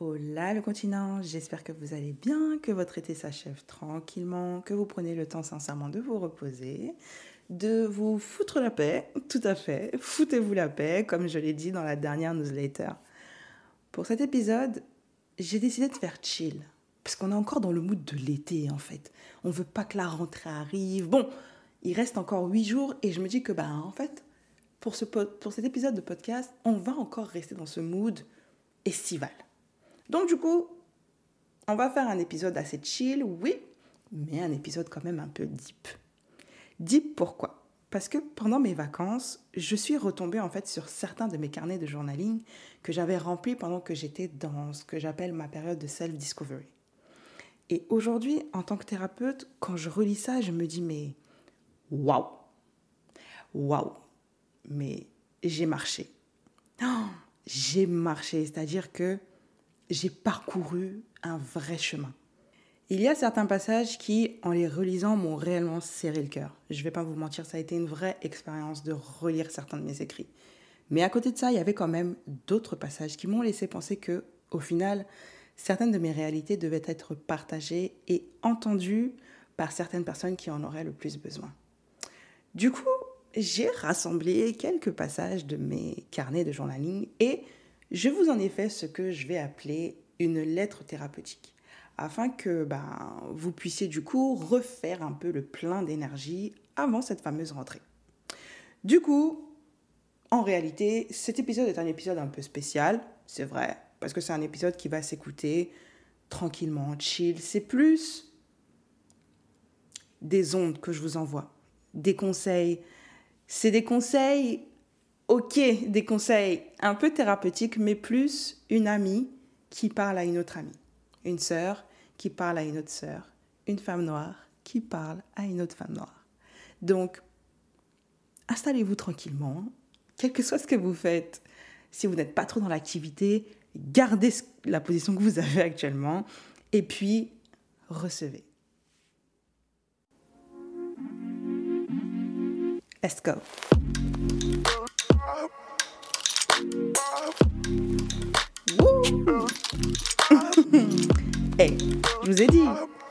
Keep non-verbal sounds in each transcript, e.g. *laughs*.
Hola le continent, j'espère que vous allez bien, que votre été s'achève tranquillement, que vous prenez le temps sincèrement de vous reposer, de vous foutre la paix, tout à fait, foutez-vous la paix, comme je l'ai dit dans la dernière newsletter. Pour cet épisode, j'ai décidé de faire chill, parce qu'on est encore dans le mood de l'été en fait. On veut pas que la rentrée arrive. Bon, il reste encore huit jours et je me dis que bah en fait, pour cet épisode de podcast, on va encore rester dans ce mood estival. Donc du coup, on va faire un épisode assez chill, oui, mais un épisode quand même un peu deep. Deep pourquoi? Parce que pendant mes vacances, je suis retombée en fait sur certains de mes carnets de journaling que j'avais remplis pendant que j'étais dans ce que j'appelle ma période de self-discovery. Et aujourd'hui, en tant que thérapeute, quand je relis ça, je me dis mais waouh, waouh, mais j'ai marché. Oh, *gasps* j'ai marché, c'est-à-dire que j'ai parcouru un vrai chemin. Il y a certains passages qui, en les relisant, m'ont réellement serré le cœur. Je ne vais pas vous mentir, ça a été une vraie expérience de relire certains de mes écrits. Mais à côté de ça, il y avait quand même d'autres passages qui m'ont laissé penser que, au final, certaines de mes réalités devaient être partagées et entendues par certaines personnes qui en auraient le plus besoin. Du coup, j'ai rassemblé quelques passages de mes carnets de journaling et je vous en ai fait ce que je vais appeler une lettre thérapeutique, afin que ben, vous puissiez du coup refaire un peu le plein d'énergie avant cette fameuse rentrée. Du coup, en réalité, cet épisode est un épisode un peu spécial, c'est vrai, parce que c'est un épisode qui va s'écouter tranquillement, chill. C'est plus des ondes que je vous envoie, des conseils. C'est des conseils ok, des conseils un peu thérapeutiques, mais plus une amie qui parle à une autre amie, une sœur qui parle à une autre sœur, une femme noire qui parle à une autre femme noire. Donc, installez-vous tranquillement, quel que soit ce que vous faites. Si vous n'êtes pas trop dans l'activité, gardez la position que vous avez actuellement et puis recevez. Let's go. Hey, *laughs* je vous ai dit,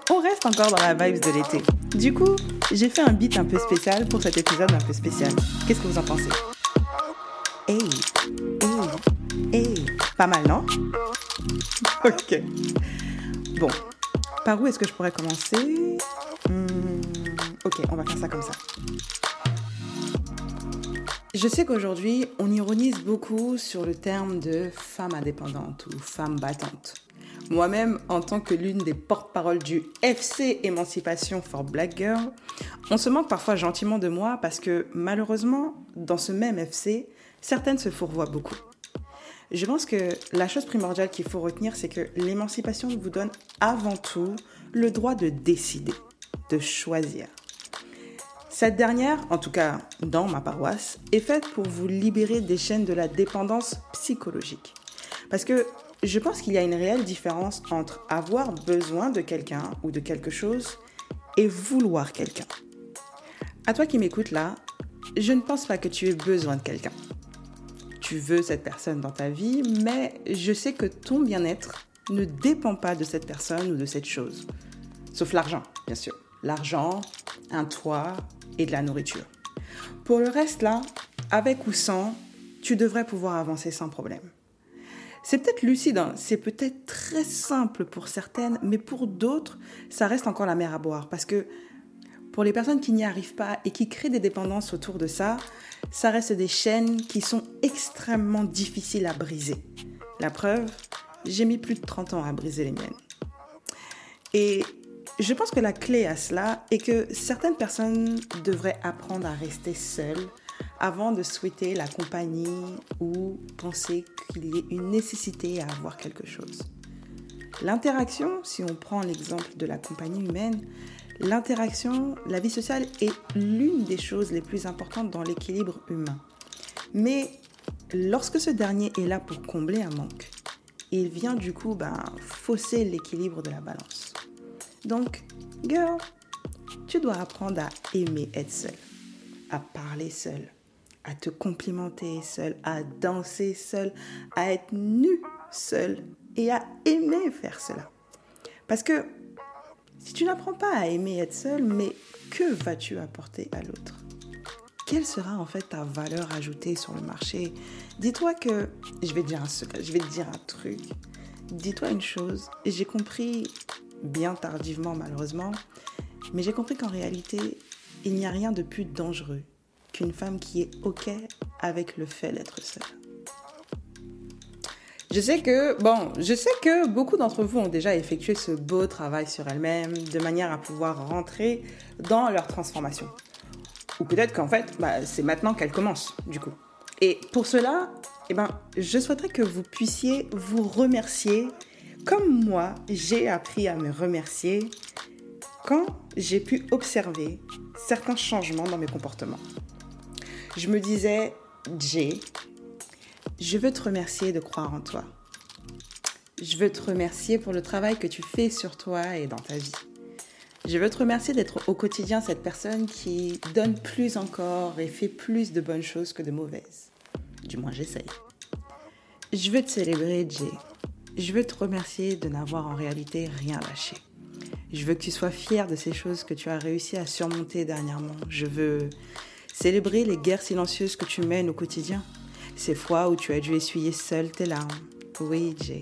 on reste encore dans la vibe de l'été. Du coup, j'ai fait un beat un peu spécial pour cet épisode un peu spécial. Qu'est-ce que vous en pensez? Hey, hey, hey. Pas mal, non? *laughs* Ok. Bon, par où est-ce que je pourrais commencer? Hmm, Ok, on va faire ça comme ça. Je sais qu'aujourd'hui, on ironise beaucoup sur le terme de femme indépendante ou femme battante. Moi-même, en tant que l'une des porte-paroles du FC Émancipation for Black Girl, on se manque parfois gentiment de moi parce que malheureusement, dans ce même FC, certaines se fourvoient beaucoup. Je pense que la chose primordiale qu'il faut retenir, c'est que l'émancipation vous donne avant tout le droit de décider, de choisir. Cette dernière, en tout cas dans ma paroisse, est faite pour vous libérer des chaînes de la dépendance psychologique. Parce que je pense qu'il y a une réelle différence entre avoir besoin de quelqu'un ou de quelque chose et vouloir quelqu'un. À toi qui m'écoutes là, je ne pense pas que tu aies besoin de quelqu'un. Tu veux cette personne dans ta vie, mais je sais que ton bien-être ne dépend pas de cette personne ou de cette chose. Sauf l'argent, bien sûr. L'argent, un toit, et de la nourriture. Pour le reste, là, avec ou sans, tu devrais pouvoir avancer sans problème. C'est peut-être lucide, hein. c'est peut-être très simple pour certaines, mais pour d'autres, ça reste encore la mer à boire. Parce que pour les personnes qui n'y arrivent pas et qui créent des dépendances autour de ça, ça reste des chaînes qui sont extrêmement difficiles à briser. La preuve, j'ai mis plus de 30 ans à briser les miennes. Et je pense que la clé à cela est que certaines personnes devraient apprendre à rester seules avant de souhaiter la compagnie ou penser qu'il y ait une nécessité à avoir quelque chose. L'interaction, si on prend l'exemple de la compagnie humaine, l'interaction, la vie sociale est l'une des choses les plus importantes dans l'équilibre humain. Mais lorsque ce dernier est là pour combler un manque, il vient du coup ben, fausser l'équilibre de la balance. Donc, girl, tu dois apprendre à aimer être seule, à parler seule, à te complimenter seule, à danser seule, à être nue seule et à aimer faire cela. Parce que si tu n'apprends pas à aimer être seul, mais que vas-tu apporter à l'autre? Quelle sera en fait ta valeur ajoutée sur le marché? Dis-toi que, je vais te dire un je vais te dire un truc. Dis-toi une chose, j'ai compris bien tardivement malheureusement, mais j'ai compris qu'en réalité, il n'y a rien de plus dangereux qu'une femme qui est OK avec le fait d'être seule. Je sais que, bon, je sais que beaucoup d'entre vous ont déjà effectué ce beau travail sur elles-mêmes de manière à pouvoir rentrer dans leur transformation. Ou peut-être qu'en fait, bah, c'est maintenant qu'elle commence, du coup. Et pour cela, eh ben, je souhaiterais que vous puissiez vous remercier comme moi, j'ai appris à me remercier quand j'ai pu observer certains changements dans mes comportements. Je me disais, Jay, je veux te remercier de croire en toi. Je veux te remercier pour le travail que tu fais sur toi et dans ta vie. Je veux te remercier d'être au quotidien cette personne qui donne plus encore et fait plus de bonnes choses que de mauvaises. Du moins, j'essaye. Je veux te célébrer, Jay. Je veux te remercier de n'avoir en réalité rien lâché. Je veux que tu sois fier de ces choses que tu as réussi à surmonter dernièrement. Je veux célébrer les guerres silencieuses que tu mènes au quotidien. Ces fois où tu as dû essuyer seul tes larmes. Oui, Jay.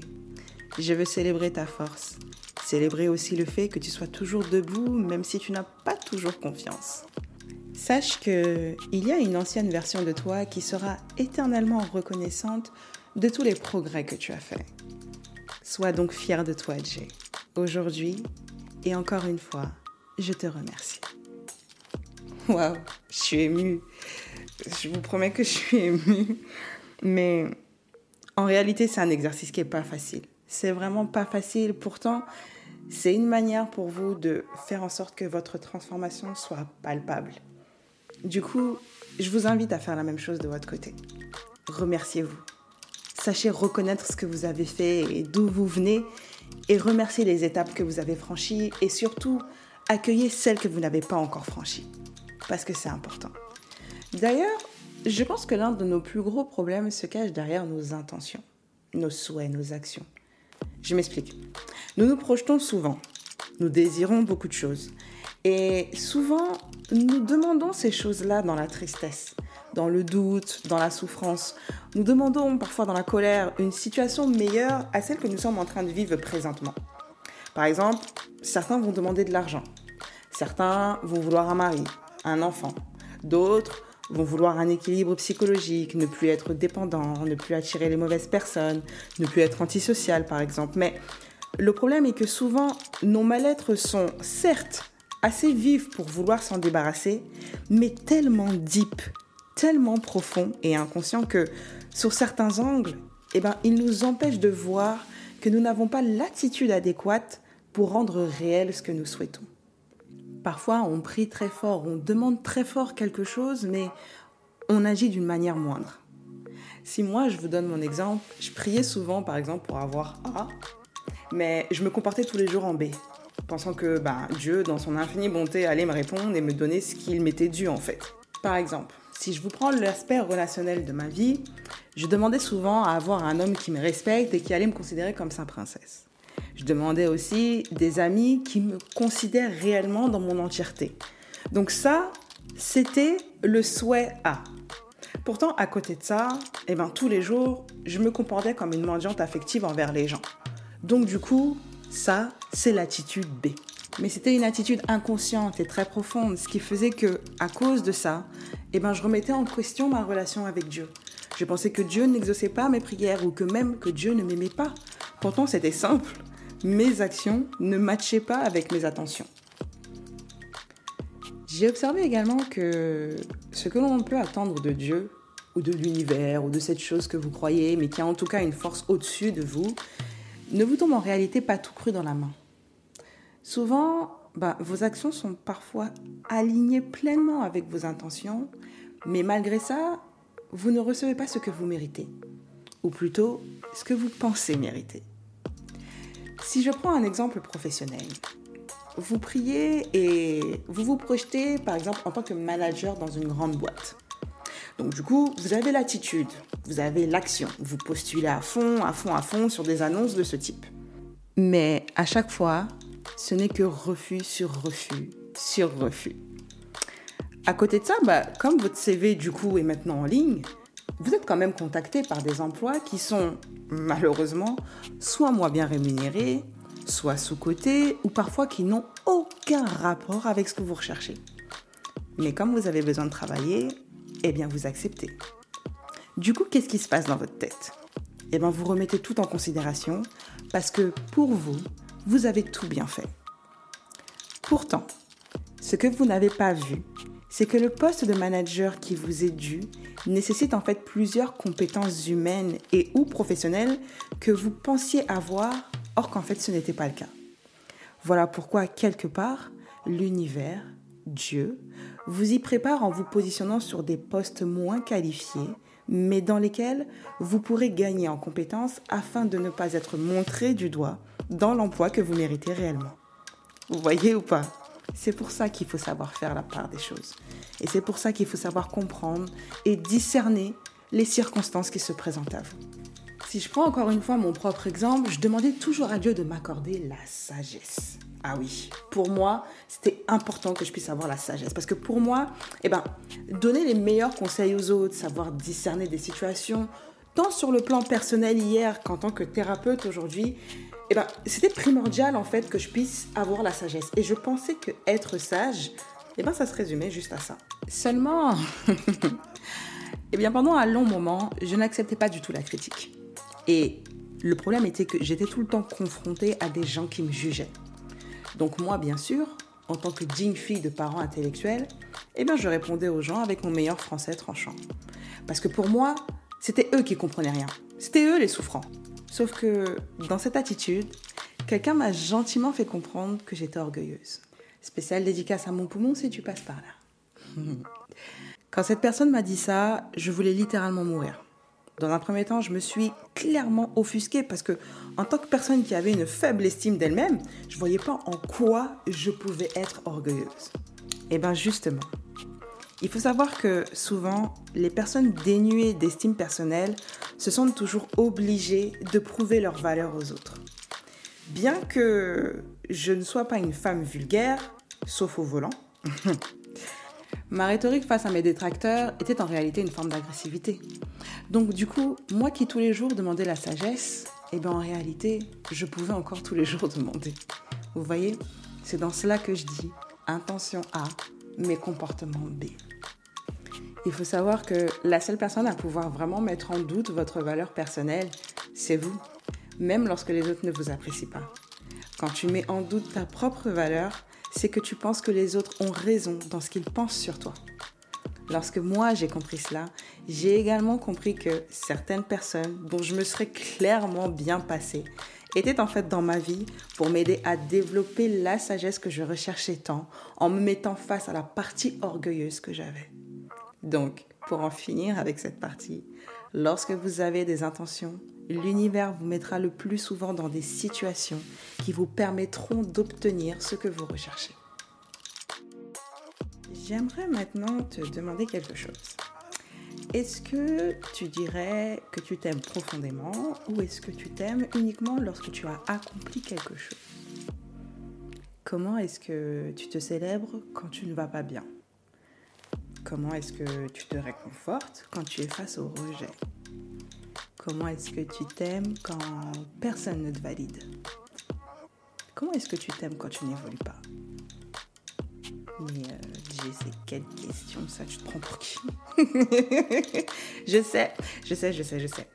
Je veux célébrer ta force. Célébrer aussi le fait que tu sois toujours debout même si tu n'as pas toujours confiance. Sache que il y a une ancienne version de toi qui sera éternellement reconnaissante de tous les progrès que tu as faits. Sois donc fier de toi, Jay. Aujourd'hui, et encore une fois, je te remercie. Waouh, je suis émue. Je vous promets que je suis émue. Mais en réalité, c'est un exercice qui n'est pas facile. C'est vraiment pas facile. Pourtant, c'est une manière pour vous de faire en sorte que votre transformation soit palpable. Du coup, je vous invite à faire la même chose de votre côté. Remerciez-vous. Sachez reconnaître ce que vous avez fait et d'où vous venez et remercier les étapes que vous avez franchies et surtout accueillez celles que vous n'avez pas encore franchies parce que c'est important. D'ailleurs, je pense que l'un de nos plus gros problèmes se cache derrière nos intentions, nos souhaits, nos actions. Je m'explique. Nous nous projetons souvent, nous désirons beaucoup de choses. Et souvent, nous demandons ces choses-là dans la tristesse, dans le doute, dans la souffrance. Nous demandons parfois dans la colère une situation meilleure à celle que nous sommes en train de vivre présentement. Par exemple, certains vont demander de l'argent. Certains vont vouloir un mari, un enfant. D'autres vont vouloir un équilibre psychologique, ne plus être dépendant, ne plus attirer les mauvaises personnes, ne plus être antisocial par exemple. Mais le problème est que souvent, nos mal-être sont certes assez vifs pour vouloir s'en débarrasser, mais tellement deep, tellement profonds et inconscients que sur certains angles, eh ben, ils nous empêchent de voir que nous n'avons pas l'attitude adéquate pour rendre réel ce que nous souhaitons. Parfois, on prie très fort, on demande très fort quelque chose, mais on agit d'une manière moindre. Si moi, je vous donne mon exemple, je priais souvent, par exemple, pour avoir A, mais je me comportais tous les jours en B, pensant que bah, Dieu, dans son infinie bonté, allait me répondre et me donner ce qu'il m'était dû en fait. Par exemple, si je vous prends l'aspect relationnel de ma vie, je demandais souvent à avoir un homme qui me respecte et qui allait me considérer comme sa princesse. Je demandais aussi des amis qui me considèrent réellement dans mon entièreté. Donc ça, c'était le souhait A. Pourtant, à côté de ça, eh ben, tous les jours, je me comportais comme une mendiante affective envers les gens. Donc du coup, ça, c'est l'attitude B. Mais c'était une attitude inconsciente et très profonde, ce qui faisait que, à cause de ça, eh ben, je remettais en question ma relation avec Dieu. Je pensais que Dieu n'exauçait pas mes prières ou que même que Dieu ne m'aimait pas. Pourtant, c'était simple mes actions ne matchaient pas avec mes attentions. J'ai observé également que ce que l'on peut attendre de Dieu, ou de l'univers, ou de cette chose que vous croyez, mais qui a en tout cas une force au-dessus de vous, ne vous tombe en réalité pas tout cru dans la main. Souvent, bah, vos actions sont parfois alignées pleinement avec vos intentions, mais malgré ça, vous ne recevez pas ce que vous méritez, ou plutôt ce que vous pensez mériter. Si je prends un exemple professionnel, vous priez et vous vous projetez, par exemple, en tant que manager dans une grande boîte. Donc du coup, vous avez l'attitude, vous avez l'action, vous postulez à fond, à fond, à fond sur des annonces de ce type. Mais à chaque fois, ce n'est que refus sur refus sur refus. À côté de ça, bah, comme votre CV du coup est maintenant en ligne, vous êtes quand même contacté par des emplois qui sont malheureusement soit moins bien rémunérés, soit sous-cotés, ou parfois qui n'ont aucun rapport avec ce que vous recherchez. Mais comme vous avez besoin de travailler, eh bien vous acceptez. Du coup, qu'est-ce qui se passe dans votre tête? Eh bien, vous remettez tout en considération parce que pour vous, vous avez tout bien fait. Pourtant, ce que vous n'avez pas vu, c'est que le poste de manager qui vous est dû nécessite en fait plusieurs compétences humaines et ou professionnelles que vous pensiez avoir, or qu'en fait ce n'était pas le cas. Voilà pourquoi quelque part, l'univers, Dieu, vous y prépare en vous positionnant sur des postes moins qualifiés, mais dans lesquels vous pourrez gagner en compétences afin de ne pas être montré du doigt dans l'emploi que vous méritez réellement. Vous voyez ou pas? C'est pour ça qu'il faut savoir faire la part des choses. Et c'est pour ça qu'il faut savoir comprendre et discerner les circonstances qui se présentent à vous. Si je prends encore une fois mon propre exemple, je demandais toujours à Dieu de m'accorder la sagesse. Ah oui, pour moi, c'était important que je puisse avoir la sagesse. Parce que pour moi, eh ben, donner les meilleurs conseils aux autres, savoir discerner des situations, tant sur le plan personnel hier qu'en tant que thérapeute aujourd'hui, eh ben, c'était primordial en fait que je puisse avoir la sagesse. Et je pensais que être sage, eh ben, ça se résumait juste à ça. Seulement, *laughs* eh bien, pendant un long moment, je n'acceptais pas du tout la critique. Et le problème était que j'étais tout le temps confrontée à des gens qui me jugeaient. Donc moi, bien sûr, en tant que digne fille de parents intellectuels, eh bien, je répondais aux gens avec mon meilleur français tranchant. Parce que pour moi, c'était eux qui comprenaient rien. C'était eux les souffrants. Sauf que dans cette attitude, quelqu'un m'a gentiment fait comprendre que j'étais orgueilleuse. Spéciale dédicace à mon poumon si tu passes par là. *laughs* Quand cette personne m'a dit ça, je voulais littéralement mourir. Dans un premier temps, je me suis clairement offusquée parce que, en tant que personne qui avait une faible estime d'elle-même, je voyais pas en quoi je pouvais être orgueilleuse. Et eh bien justement, il faut savoir que souvent, les personnes dénuées d'estime personnelle se sentent toujours obligées de prouver leur valeur aux autres. Bien que je ne sois pas une femme vulgaire, sauf au volant, *laughs* ma rhétorique face à mes détracteurs était en réalité une forme d'agressivité. Donc du coup, moi qui tous les jours demandais la sagesse, eh bien en réalité, je pouvais encore tous les jours demander. Vous voyez, c'est dans cela que je dis intention A, mes comportements B. Il faut savoir que la seule personne à pouvoir vraiment mettre en doute votre valeur personnelle, c'est vous, même lorsque les autres ne vous apprécient pas. Quand tu mets en doute ta propre valeur, c'est que tu penses que les autres ont raison dans ce qu'ils pensent sur toi. Lorsque moi j'ai compris cela, j'ai également compris que certaines personnes dont je me serais clairement bien passée étaient en fait dans ma vie pour m'aider à développer la sagesse que je recherchais tant en me mettant face à la partie orgueilleuse que j'avais. Donc, pour en finir avec cette partie, lorsque vous avez des intentions, l'univers vous mettra le plus souvent dans des situations qui vous permettront d'obtenir ce que vous recherchez. J'aimerais maintenant te demander quelque chose. Est-ce que tu dirais que tu t'aimes profondément ou est-ce que tu t'aimes uniquement lorsque tu as accompli quelque chose? Comment est-ce que tu te célèbres quand tu ne vas pas bien? Comment est-ce que tu te réconfortes quand tu es face au rejet? Comment est-ce que tu t'aimes quand personne ne te valide? Comment est-ce que tu t'aimes quand tu n'évolues pas? Mais euh, j'ai ces quelle question ça Tu te prends pour qui? *laughs* Je sais, je sais, je sais, je sais.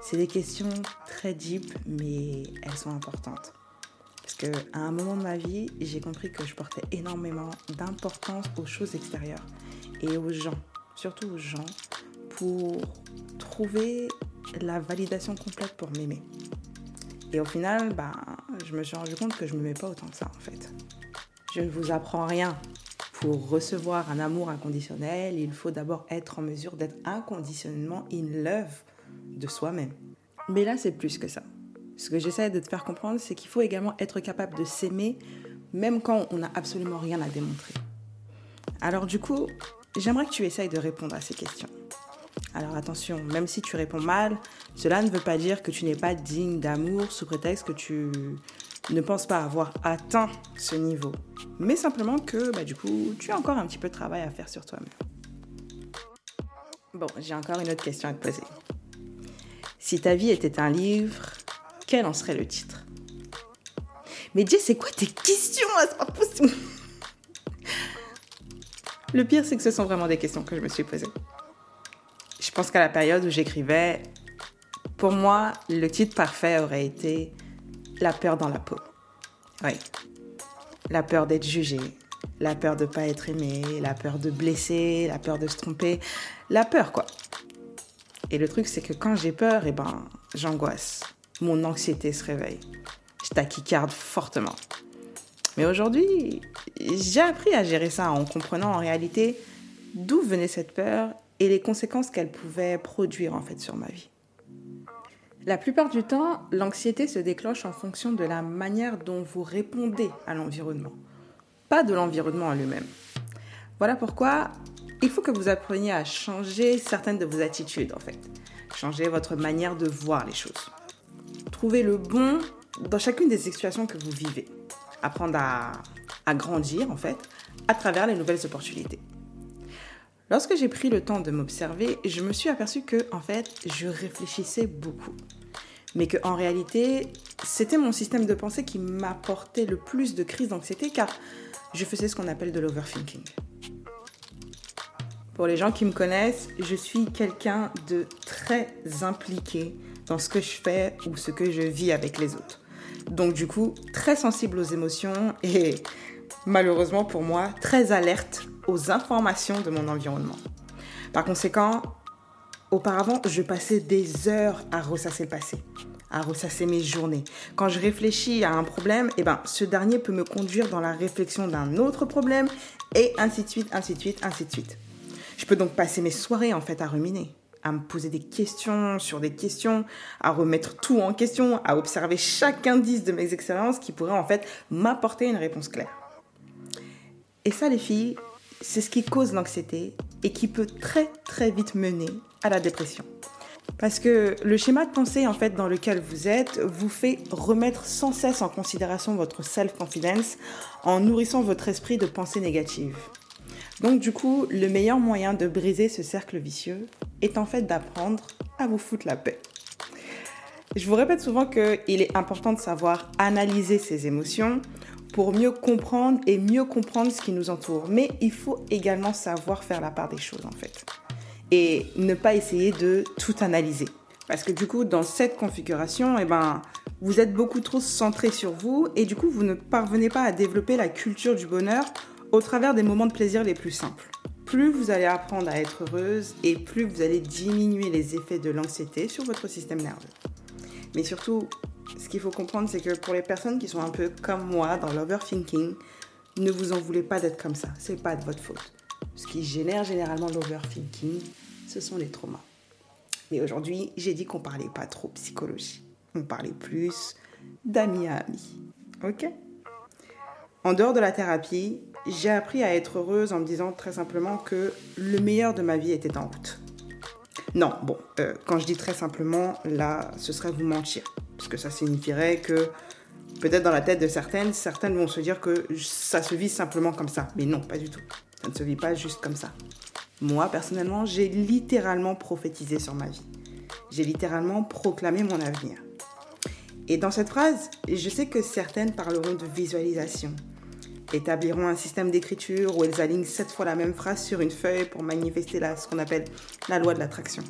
C'est des questions très deep, mais elles sont importantes. Parce qu'à un moment de ma vie, j'ai compris que je portais énormément d'importance aux choses extérieures et aux gens, surtout aux gens, pour trouver la validation complète pour m'aimer. Et au final, bah, je me suis rendu compte que je ne m'aimais pas autant que ça en fait. Je ne vous apprends rien. Pour recevoir un amour inconditionnel, il faut d'abord être en mesure d'être inconditionnellement in love de soi-même. Mais là, c'est plus que ça. Ce que j'essaie de te faire comprendre, c'est qu'il faut également être capable de s'aimer, même quand on n'a absolument rien à démontrer. Alors du coup, j'aimerais que tu essayes de répondre à ces questions. Alors attention, même si tu réponds mal, cela ne veut pas dire que tu n'es pas digne d'amour sous prétexte que tu ne penses pas avoir atteint ce niveau, mais simplement que bah, du coup, tu as encore un petit peu de travail à faire sur toi-même. Bon, j'ai encore une autre question à te poser. Si ta vie était un livre, quel en serait le titre? Mais Jay, c'est quoi tes questions C'est pas possible Le pire, c'est que ce sont vraiment des questions que je me suis posées. Je pense qu'à la période où j'écrivais, pour moi, le titre parfait aurait été La peur dans la peau. Oui. La peur d'être jugé, la peur de ne pas être aimé, la peur de blesser, la peur de se tromper, la peur quoi. Et le truc c'est que quand j'ai peur, eh ben, j'angoisse. Mon anxiété se réveille. Je taquicarde fortement. Mais aujourd'hui, j'ai appris à gérer ça en comprenant en réalité d'où venait cette peur et les conséquences qu'elle pouvait produire en fait sur ma vie. La plupart du temps, l'anxiété se déclenche en fonction de la manière dont vous répondez à l'environnement, pas de l'environnement en lui-même. Voilà pourquoi il faut que vous appreniez à changer certaines de vos attitudes en fait, changer votre manière de voir les choses. Trouvez le bon dans chacune des situations que vous vivez, apprendre à, grandir en fait à travers les nouvelles opportunités. Lorsque j'ai pris le temps de m'observer, je me suis aperçu que, en fait, je réfléchissais beaucoup. Mais que, en réalité, c'était mon système de pensée qui m'apportait le plus de crises d'anxiété car je faisais ce qu'on appelle de l'overthinking. Pour les gens qui me connaissent, je suis quelqu'un de très impliqué dans ce que je fais ou ce que je vis avec les autres. Donc du coup, très sensible aux émotions et malheureusement pour moi, très alerte aux informations de mon environnement. Par conséquent, auparavant, je passais des heures à ressasser le passé, à ressasser mes journées. Quand je réfléchis à un problème, eh ben, ce dernier peut me conduire dans la réflexion d'un autre problème et ainsi de suite, ainsi de suite, ainsi de suite. Je peux donc passer mes soirées en fait à ruminer, à me poser des questions sur des questions, à remettre tout en question, à observer chaque indice de mes expériences qui pourrait en fait m'apporter une réponse claire. Et ça, les filles, c'est ce qui cause l'anxiété et qui peut très très vite mener à la dépression. Parce que le schéma de pensée en fait dans lequel vous êtes vous fait remettre sans cesse en considération votre self-confidence en nourrissant votre esprit de pensées négatives. Donc du coup, le meilleur moyen de briser ce cercle vicieux est en fait d'apprendre à vous foutre la paix. Je vous répète souvent qu'il est important de savoir analyser ses émotions pour mieux comprendre et mieux comprendre ce qui nous entoure. Mais il faut également savoir faire la part des choses en fait. Et ne pas essayer de tout analyser. Parce que du coup, dans cette configuration, eh ben, vous êtes beaucoup trop centré sur vous et du coup, vous ne parvenez pas à développer la culture du bonheur au travers des moments de plaisir les plus simples. Plus vous allez apprendre à être heureuse et plus vous allez diminuer les effets de l'anxiété sur votre système nerveux. Mais surtout, ce qu'il faut comprendre, c'est que pour les personnes qui sont un peu comme moi dans l'overthinking, ne vous en voulez pas d'être comme ça. C'est pas de votre faute. Ce qui génère généralement l'overthinking, ce sont les traumas. Mais aujourd'hui, j'ai dit qu'on parlait pas trop psychologie. On parlait plus d'amis à amis. Ok? En dehors de la thérapie, j'ai appris à être heureuse en me disant très simplement que le meilleur de ma vie était en route. Non, bon, euh, quand je dis très simplement, là, ce serait vous mentir. Parce que ça signifierait que peut-être dans la tête de certaines, certaines vont se dire que ça se vit simplement comme ça. Mais non, pas du tout. Ça ne se vit pas juste comme ça. Moi, personnellement, j'ai littéralement prophétisé sur ma vie. J'ai littéralement proclamé mon avenir. Et dans cette phrase, je sais que certaines parleront de visualisation, établiront un système d'écriture où elles alignent sept fois la même phrase sur une feuille pour manifester là, ce qu'on appelle la loi de l'attraction.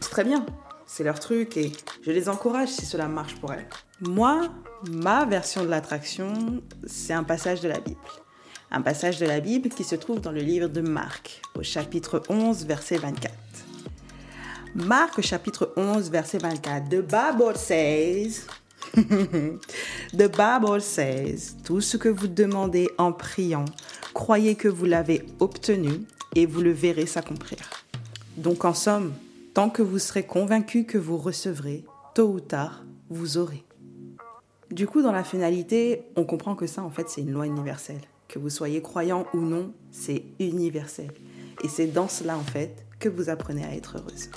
C'est très bien, c'est leur truc et je les encourage si cela marche pour elles. Moi, ma version de l'attraction, c'est un passage de la Bible. Un passage de la Bible qui se trouve dans le livre de Marc, au chapitre 11, verset 24. Marc, chapitre 11, verset 24. The Bible says, The Bible says, tout ce que vous demandez en priant, croyez que vous l'avez obtenu et vous le verrez s'accomplir. Donc en somme, tant que vous serez convaincu que vous recevrez, tôt ou tard, vous aurez. Du coup, dans la finalité, on comprend que ça, en fait, c'est une loi universelle. Que vous soyez croyant ou non, c'est universel. Et c'est dans cela, en fait, que vous apprenez à être heureuse.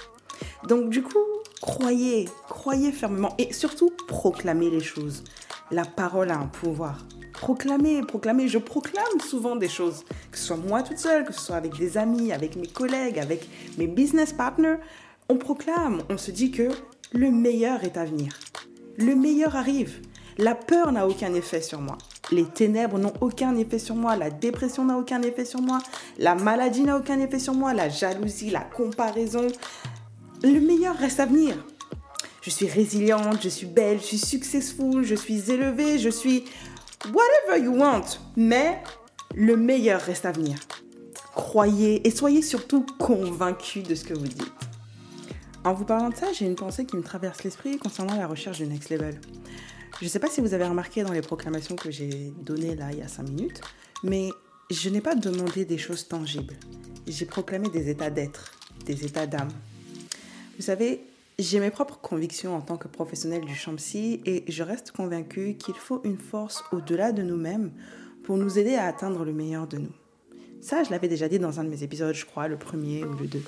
Donc, du coup, croyez, croyez fermement et surtout proclamez les choses. La parole a un pouvoir. Proclamez, proclamez. Je proclame souvent des choses, que ce soit moi toute seule, que ce soit avec des amis, avec mes collègues, avec mes business partners. On proclame, on se dit que le meilleur est à venir. Le meilleur arrive. La peur n'a aucun effet sur moi. Les ténèbres n'ont aucun effet sur moi. La dépression n'a aucun effet sur moi. La maladie n'a aucun effet sur moi. La jalousie, la comparaison. Le meilleur reste à venir. Je suis résiliente, je suis belle, je suis successful, je suis élevée, je suis whatever you want. Mais le meilleur reste à venir. Croyez et soyez surtout convaincus de ce que vous dites. En vous parlant de ça, j'ai une pensée qui me traverse l'esprit concernant la recherche du next level. Je ne sais pas si vous avez remarqué dans les proclamations que j'ai données là il y a 5 minutes, mais je n'ai pas demandé des choses tangibles. J'ai proclamé des états d'être, des états d'âme. Vous savez, j'ai mes propres convictions en tant que professionnel du champ psy et je reste convaincue qu'il faut une force au-delà de nous-mêmes pour nous aider à atteindre le meilleur de nous. Ça, je l'avais déjà dit dans un de mes épisodes, je crois, le premier ou le deux.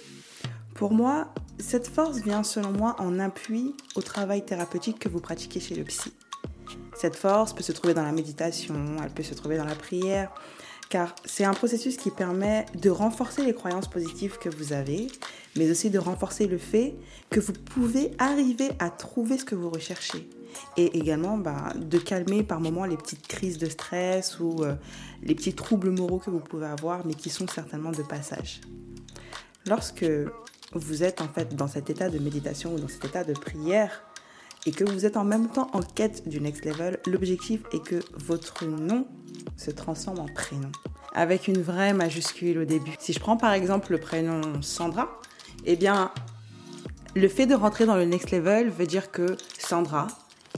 Pour moi, cette force vient selon moi en appui au travail thérapeutique que vous pratiquez chez le psy. Cette force peut se trouver dans la méditation, elle peut se trouver dans la prière, car c'est un processus qui permet de renforcer les croyances positives que vous avez, mais aussi de renforcer le fait que vous pouvez arriver à trouver ce que vous recherchez. Et également bah, de calmer par moments les petites crises de stress ou euh, les petits troubles moraux que vous pouvez avoir, mais qui sont certainement de passage. Lorsque vous êtes en fait dans cet état de méditation ou dans cet état de prière, et que vous êtes en même temps en quête du next level, l'objectif est que votre nom se transforme en prénom. Avec une vraie majuscule au début. Si je prends par exemple le prénom Sandra, eh bien, le fait de rentrer dans le next level veut dire que Sandra,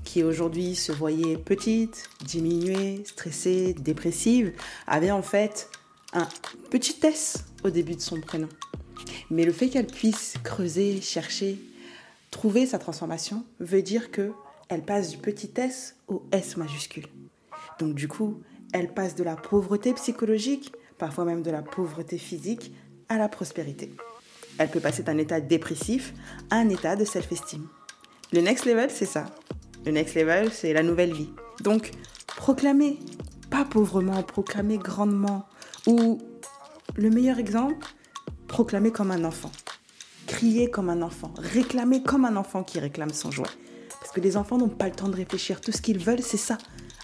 qui aujourd'hui se voyait petite, diminuée, stressée, dépressive, avait en fait un petit S au début de son prénom. Mais le fait qu'elle puisse creuser, chercher, Trouver sa transformation veut dire que elle passe du petit s au S majuscule. Donc du coup, elle passe de la pauvreté psychologique, parfois même de la pauvreté physique, à la prospérité. Elle peut passer d'un état dépressif à un état de self-esteem. Le next level, c'est ça. Le next level, c'est la nouvelle vie. Donc, proclamer, pas pauvrement, proclamer grandement. Ou, le meilleur exemple, proclamer comme un enfant crier comme un enfant, réclamer comme un enfant qui réclame son jouet. Parce que les enfants n'ont pas le temps de réfléchir. Tout ce qu'ils veulent, c'est ça.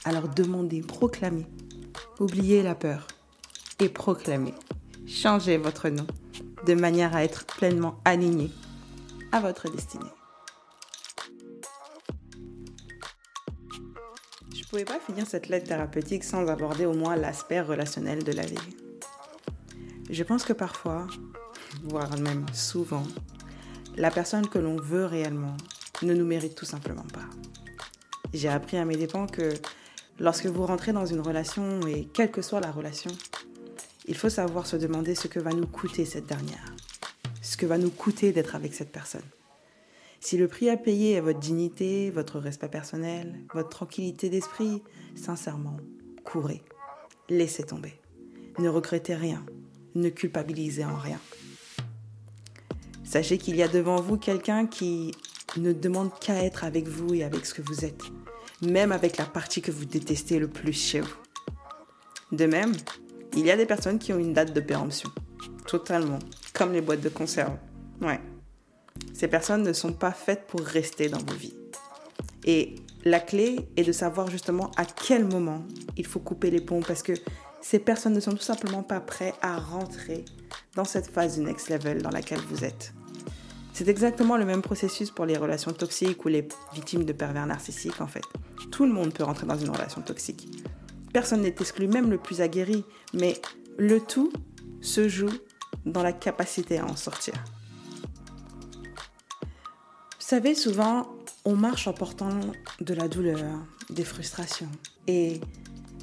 Alors demandez, proclamez. Oubliez la peur et proclamez. Changez votre nom de manière à être pleinement aligné à votre destinée. Je ne pouvais pas finir cette lettre thérapeutique sans aborder au moins l'aspect relationnel de la vie. Je pense que parfois, voire même souvent, la personne que l'on veut réellement ne nous mérite tout simplement pas. J'ai appris à mes dépens que lorsque vous rentrez dans une relation, et quelle que soit la relation, il faut savoir se demander ce que va nous coûter cette dernière, ce que va nous coûter d'être avec cette personne. Si le prix à payer est votre dignité, votre respect personnel, votre tranquillité d'esprit, sincèrement, courez, laissez tomber. Ne regrettez rien, ne culpabilisez en rien. Sachez qu'il y a devant vous quelqu'un qui ne demande qu'à être avec vous et avec ce que vous êtes, même avec la partie que vous détestez le plus chez vous. De même, il y a des personnes qui ont une date de péremption, totalement, comme les boîtes de conserve. Ouais. Ces personnes ne sont pas faites pour rester dans vos vies. Et la clé est de savoir justement à quel moment il faut couper les ponts parce que ces personnes ne sont tout simplement pas prêtes à rentrer dans cette phase du next level dans laquelle vous êtes. C'est exactement le même processus pour les relations toxiques ou les victimes de pervers narcissiques en fait. Tout le monde peut rentrer dans une relation toxique. Personne n'est exclu, même le plus aguerri, mais le tout se joue dans la capacité à en sortir. Vous savez, souvent, on marche en portant de la douleur, des frustrations. Et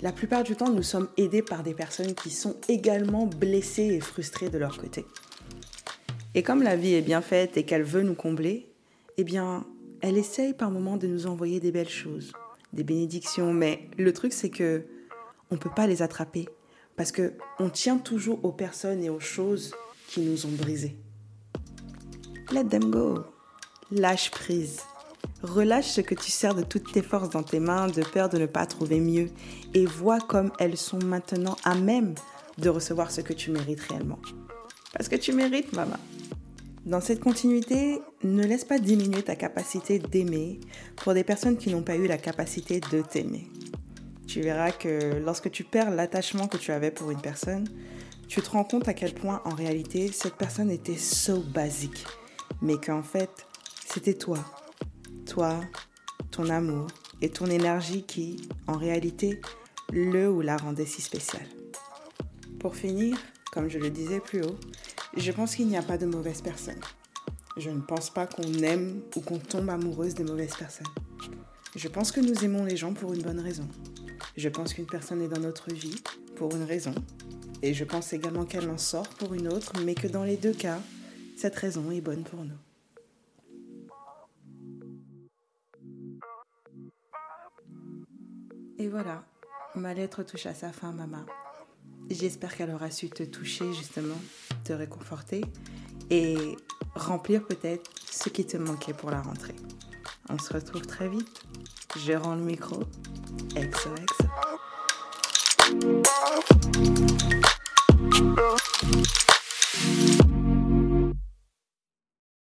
la plupart du temps, nous sommes aidés par des personnes qui sont également blessées et frustrées de leur côté. Et comme la vie est bien faite et qu'elle veut nous combler, eh bien, elle essaye par moments de nous envoyer des belles choses, des bénédictions. Mais le truc, c'est que on peut pas les attraper parce que on tient toujours aux personnes et aux choses qui nous ont brisés. Let them go. Lâche prise. Relâche ce que tu sers de toutes tes forces dans tes mains de peur de ne pas trouver mieux et vois comme elles sont maintenant à même de recevoir ce que tu mérites réellement. Parce que tu mérites, maman. Dans cette continuité, ne laisse pas diminuer ta capacité d'aimer pour des personnes qui n'ont pas eu la capacité de t'aimer. Tu verras que lorsque tu perds l'attachement que tu avais pour une personne, tu te rends compte à quel point en réalité cette personne était so basique, mais qu'en fait c'était toi, toi, ton amour et ton énergie qui, en réalité, le ou la rendait si spécial. Pour finir, comme je le disais plus haut, je pense qu'il n'y a pas de mauvaises personnes. Je ne pense pas qu'on aime ou qu'on tombe amoureuse des mauvaises personnes. Je pense que nous aimons les gens pour une bonne raison. Je pense qu'une personne est dans notre vie pour une raison. Et je pense également qu'elle en sort pour une autre, mais que dans les deux cas, cette raison est bonne pour nous. Et voilà, ma lettre touche à sa fin, maman. J'espère qu'elle aura su te toucher justement, te réconforter et remplir peut-être ce qui te manquait pour la rentrée. On se retrouve très vite. Je rends le micro. XOXO.